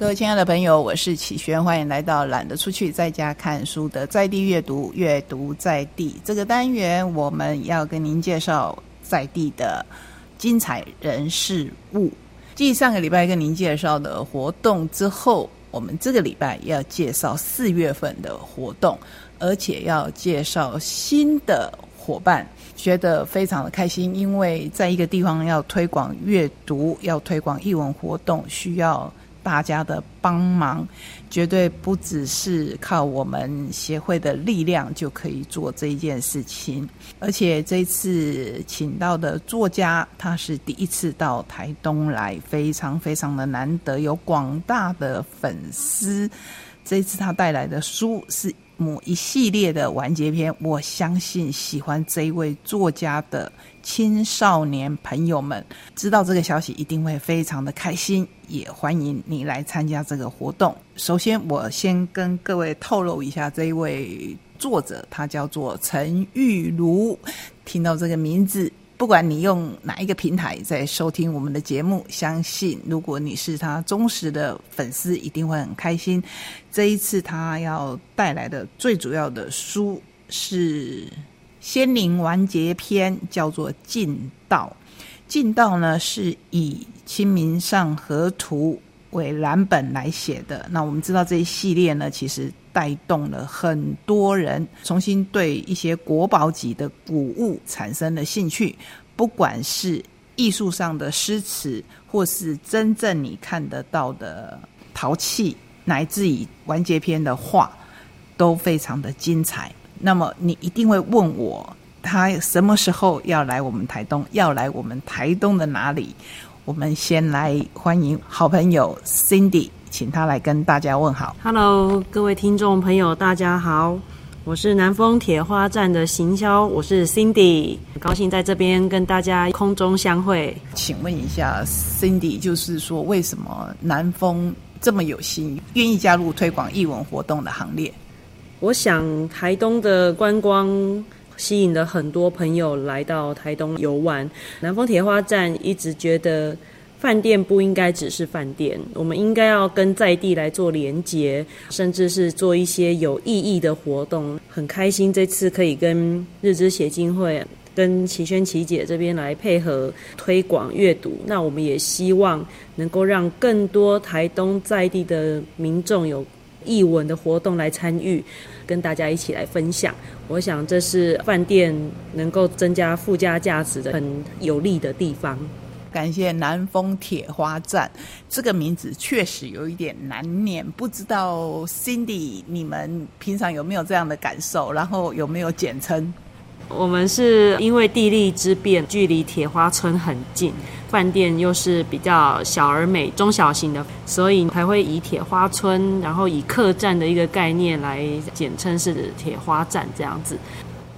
各位亲爱的朋友，我是启轩，欢迎来到懒得出去在家看书的在地阅读，阅读在地这个单元，我们要跟您介绍在地的精彩人事物。继上个礼拜跟您介绍的活动之后，我们这个礼拜要介绍四月份的活动，而且要介绍新的伙伴，觉得非常的开心，因为在一个地方要推广阅读，要推广译文活动，需要。大家的帮忙，绝对不只是靠我们协会的力量就可以做这一件事情。而且这次请到的作家，他是第一次到台东来，非常非常的难得，有广大的粉丝。这次他带来的书是某一系列的完结篇，我相信喜欢这一位作家的。青少年朋友们知道这个消息一定会非常的开心，也欢迎你来参加这个活动。首先，我先跟各位透露一下，这一位作者他叫做陈玉茹。听到这个名字，不管你用哪一个平台在收听我们的节目，相信如果你是他忠实的粉丝，一定会很开心。这一次他要带来的最主要的书是。仙灵完结篇叫做《进道》，《进道》呢是以《清明上河图》为蓝本来写的。那我们知道这一系列呢，其实带动了很多人重新对一些国宝级的古物产生了兴趣，不管是艺术上的诗词，或是真正你看得到的陶器，乃至于完结篇的画，都非常的精彩。那么你一定会问我，他什么时候要来我们台东？要来我们台东的哪里？我们先来欢迎好朋友 Cindy，请他来跟大家问好。Hello，各位听众朋友，大家好，我是南丰铁花站的行销，我是 Cindy，很高兴在这边跟大家空中相会。请问一下，Cindy，就是说为什么南丰这么有心，愿意加入推广艺文活动的行列？我想台东的观光吸引了很多朋友来到台东游玩。南丰铁花站一直觉得饭店不应该只是饭店，我们应该要跟在地来做连结，甚至是做一些有意义的活动。很开心这次可以跟日之协进会、跟齐轩齐姐这边来配合推广阅读。那我们也希望能够让更多台东在地的民众有。译文的活动来参与，跟大家一起来分享。我想这是饭店能够增加附加价值的很有利的地方。感谢南丰铁花站这个名字确实有一点难念，不知道 Cindy 你们平常有没有这样的感受？然后有没有简称？我们是因为地利之便，距离铁花村很近。饭店又是比较小而美、中小型的，所以才会以铁花村，然后以客栈的一个概念来简称是铁花站这样子。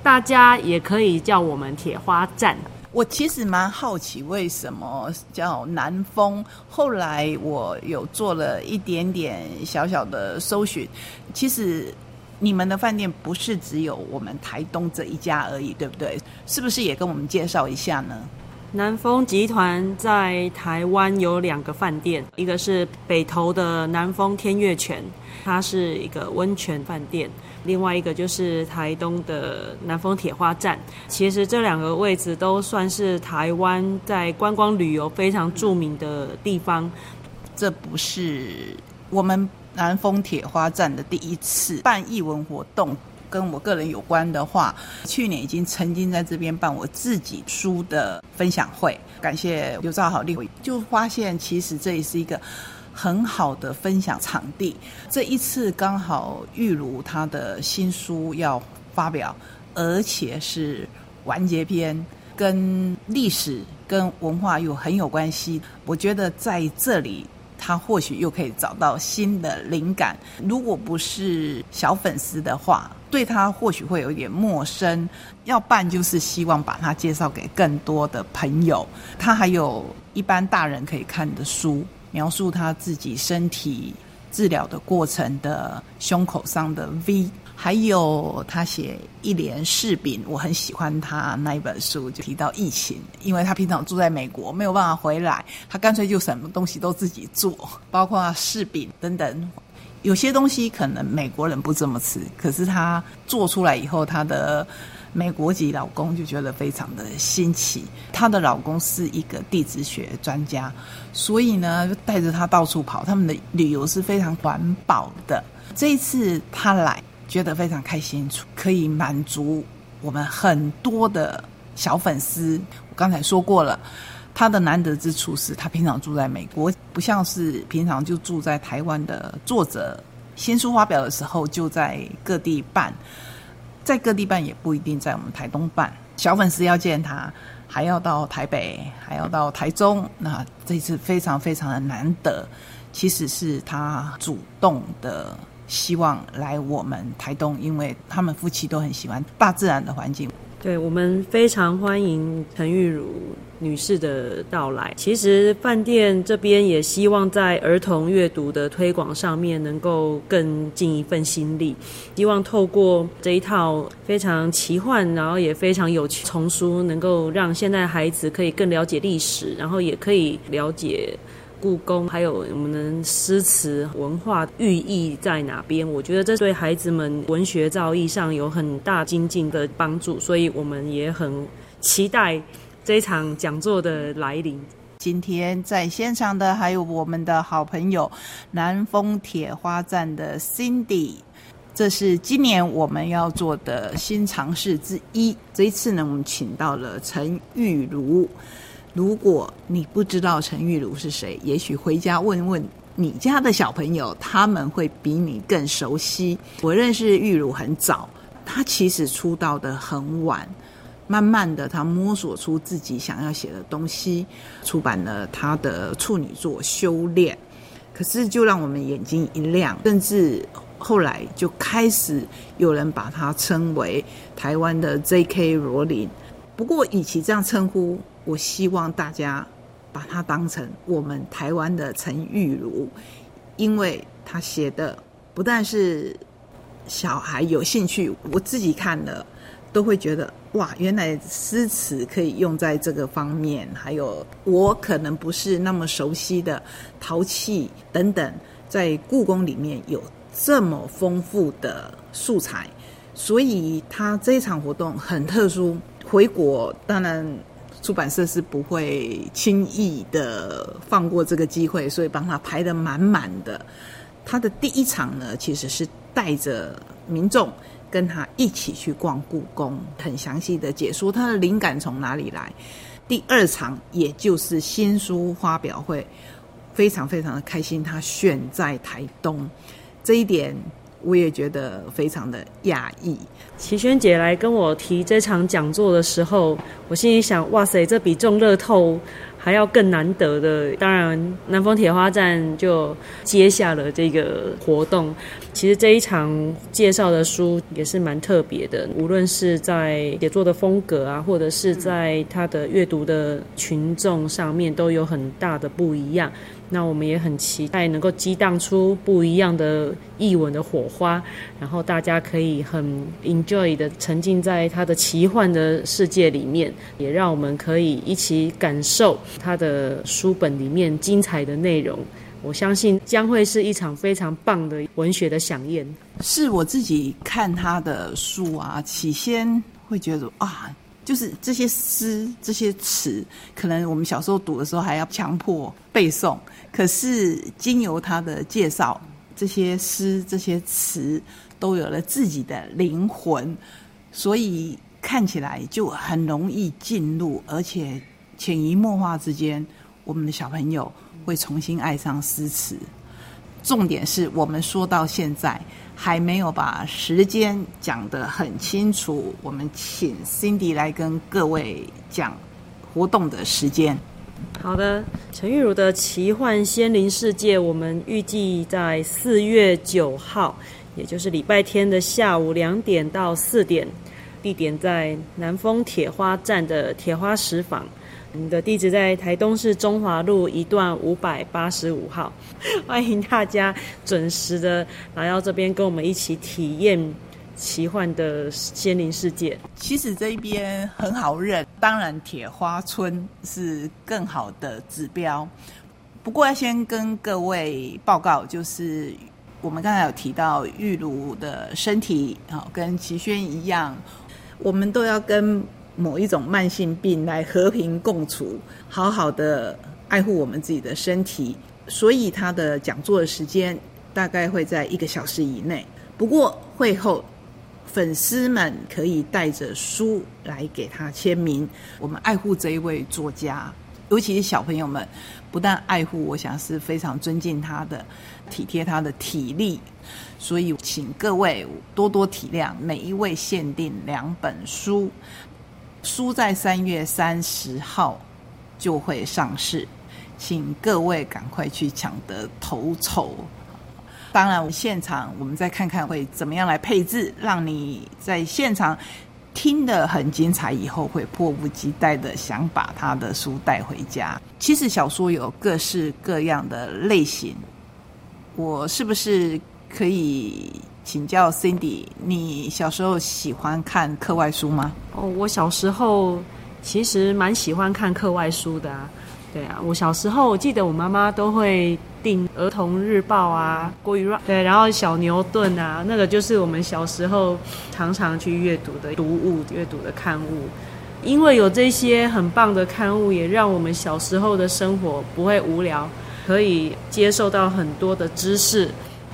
大家也可以叫我们铁花站。我其实蛮好奇，为什么叫南风？后来我有做了一点点小小的搜寻，其实你们的饭店不是只有我们台东这一家而已，对不对？是不是也跟我们介绍一下呢？南丰集团在台湾有两个饭店，一个是北投的南丰天悦泉，它是一个温泉饭店；另外一个就是台东的南丰铁花站。其实这两个位置都算是台湾在观光旅游非常著名的地方。这不是我们南丰铁花站的第一次办艺文活动。跟我个人有关的话，去年已经曾经在这边办我自己书的分享会，感谢刘兆豪立委，就发现其实这也是一个很好的分享场地。这一次刚好玉如他的新书要发表，而且是完结篇，跟历史跟文化又很有关系。我觉得在这里。他或许又可以找到新的灵感。如果不是小粉丝的话，对他或许会有一点陌生。要办就是希望把他介绍给更多的朋友。他还有一般大人可以看的书，描述他自己身体治疗的过程的胸口上的 V。还有他写一连柿饼，我很喜欢他那一本书，就提到疫情，因为他平常住在美国，没有办法回来，他干脆就什么东西都自己做，包括柿饼等等。有些东西可能美国人不这么吃，可是他做出来以后，他的美国籍老公就觉得非常的新奇。她的老公是一个地质学专家，所以呢，就带着她到处跑。他们的旅游是非常环保的。这一次他来，觉得非常开心，可以满足我们很多的小粉丝。我刚才说过了。他的难得之处是他平常住在美国，不像是平常就住在台湾的作者。新书发表的时候就在各地办，在各地办也不一定在我们台东办。小粉丝要见他，还要到台北，还要到台中。那这次非常非常的难得，其实是他主动的希望来我们台东，因为他们夫妻都很喜欢大自然的环境。对我们非常欢迎陈玉茹女士的到来。其实饭店这边也希望在儿童阅读的推广上面能够更尽一份心力，希望透过这一套非常奇幻，然后也非常有趣丛书，能够让现在孩子可以更了解历史，然后也可以了解。故宫还有我们的诗词文化寓意在哪边？我觉得这对孩子们文学造诣上有很大精进的帮助，所以我们也很期待这场讲座的来临。今天在现场的还有我们的好朋友南丰铁花站的 Cindy，这是今年我们要做的新尝试之一。这一次呢，我们请到了陈玉茹。如果你不知道陈玉茹是谁，也许回家问问你家的小朋友，他们会比你更熟悉。我认识玉茹很早，她其实出道的很晚，慢慢的她摸索出自己想要写的东西，出版了她的处女作《修炼》，可是就让我们眼睛一亮，甚至后来就开始有人把她称为台湾的 J.K. 罗琳。不过，与其这样称呼。我希望大家把它当成我们台湾的陈玉茹，因为他写的不但是小孩有兴趣，我自己看了都会觉得哇，原来诗词可以用在这个方面。还有我可能不是那么熟悉的陶器等等，在故宫里面有这么丰富的素材，所以他这一场活动很特殊。回国当然。出版社是不会轻易的放过这个机会，所以帮他排的满满的。他的第一场呢，其实是带着民众跟他一起去逛故宫，很详细的解说他的灵感从哪里来。第二场也就是新书发表会，非常非常的开心，他选在台东，这一点。我也觉得非常的讶异。齐萱姐来跟我提这场讲座的时候，我心里想：哇塞，这比中乐透还要更难得的。当然，南方铁花站就接下了这个活动。其实这一场介绍的书也是蛮特别的，无论是在写作的风格啊，或者是在他的阅读的群众上面，都有很大的不一样。那我们也很期待能够激荡出不一样的译文的火花，然后大家可以很 enjoy 的沉浸在他的奇幻的世界里面，也让我们可以一起感受他的书本里面精彩的内容。我相信将会是一场非常棒的文学的飨宴。是我自己看他的书啊，起先会觉得啊。就是这些诗、这些词，可能我们小时候读的时候还要强迫背诵。可是经由他的介绍，这些诗、这些词都有了自己的灵魂，所以看起来就很容易进入，而且潜移默化之间，我们的小朋友会重新爱上诗词。重点是我们说到现在。还没有把时间讲得很清楚，我们请 Cindy 来跟各位讲活动的时间。好的，陈玉茹的奇幻仙灵世界，我们预计在四月九号，也就是礼拜天的下午两点到四点，地点在南丰铁花站的铁花石坊。你的地址在台东市中华路一段五百八十五号，欢迎大家准时的来到这边，跟我们一起体验奇幻的仙灵世界。其实这一边很好认，当然铁花村是更好的指标。不过要先跟各位报告，就是我们刚才有提到玉茹的身体好，跟齐轩一样，我们都要跟某一种慢性病来和平共处，好好的爱护我们自己的身体。所以他的讲座的时间大概会在一个小时以内。不过会后粉丝们可以带着书来给他签名。我们爱护这一位作家，尤其是小朋友们，不但爱护，我想是非常尊敬他的，体贴他的体力。所以请各位多多体谅，每一位限定两本书，书在三月三十号就会上市。请各位赶快去抢得头筹。当然，现场我们再看看会怎么样来配置，让你在现场听得很精彩，以后会迫不及待的想把他的书带回家。其实小说有各式各样的类型，我是不是可以请教 Cindy？你小时候喜欢看课外书吗？哦，我小时候其实蛮喜欢看课外书的啊。对啊，我小时候我记得我妈妈都会订儿童日报啊，国语对，然后小牛顿啊，那个就是我们小时候常常去阅读的读物、阅读的刊物。因为有这些很棒的刊物，也让我们小时候的生活不会无聊，可以接受到很多的知识，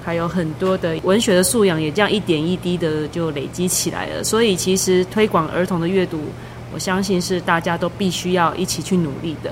还有很多的文学的素养，也这样一点一滴的就累积起来了。所以，其实推广儿童的阅读，我相信是大家都必须要一起去努力的。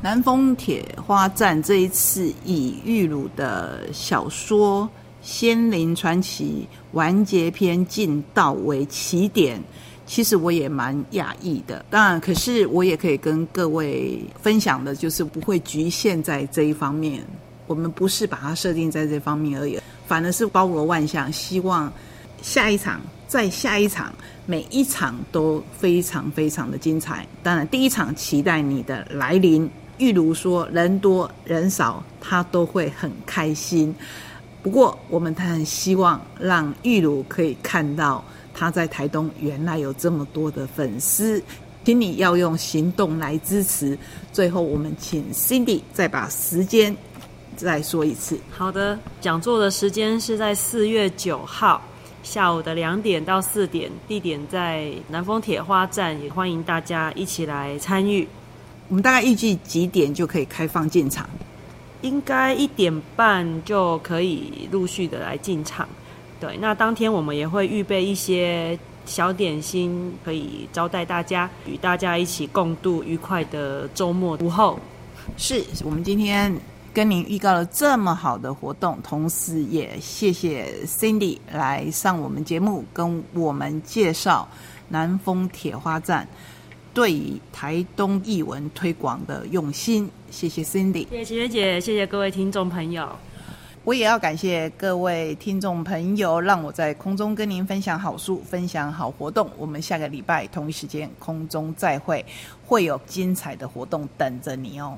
南丰铁花站这一次以玉鲁的小说《仙灵传奇》完结篇进道为起点，其实我也蛮讶异的。当然，可是我也可以跟各位分享的，就是不会局限在这一方面。我们不是把它设定在这方面而已，反而是包罗万象。希望下一场、再下一场，每一场都非常非常的精彩。当然，第一场期待你的来临。玉如说：“人多人少，他都会很开心。不过，我们很希望让玉如可以看到他在台东原来有这么多的粉丝，请你要用行动来支持。最后，我们请 Cindy 再把时间再说一次。好的，讲座的时间是在四月九号下午的两点到四点，地点在南丰铁花站，也欢迎大家一起来参与。”我们大概预计几点就可以开放进场？应该一点半就可以陆续的来进场。对，那当天我们也会预备一些小点心，可以招待大家，与大家一起共度愉快的周末午后。是我们今天跟您预告了这么好的活动，同时也谢谢 Cindy 来上我们节目，跟我们介绍南丰铁花站。对于台东译文推广的用心，谢谢 Cindy，谢谢琪学姐，谢谢各位听众朋友。我也要感谢各位听众朋友，让我在空中跟您分享好书，分享好活动。我们下个礼拜同一时间空中再会，会有精彩的活动等着你哦。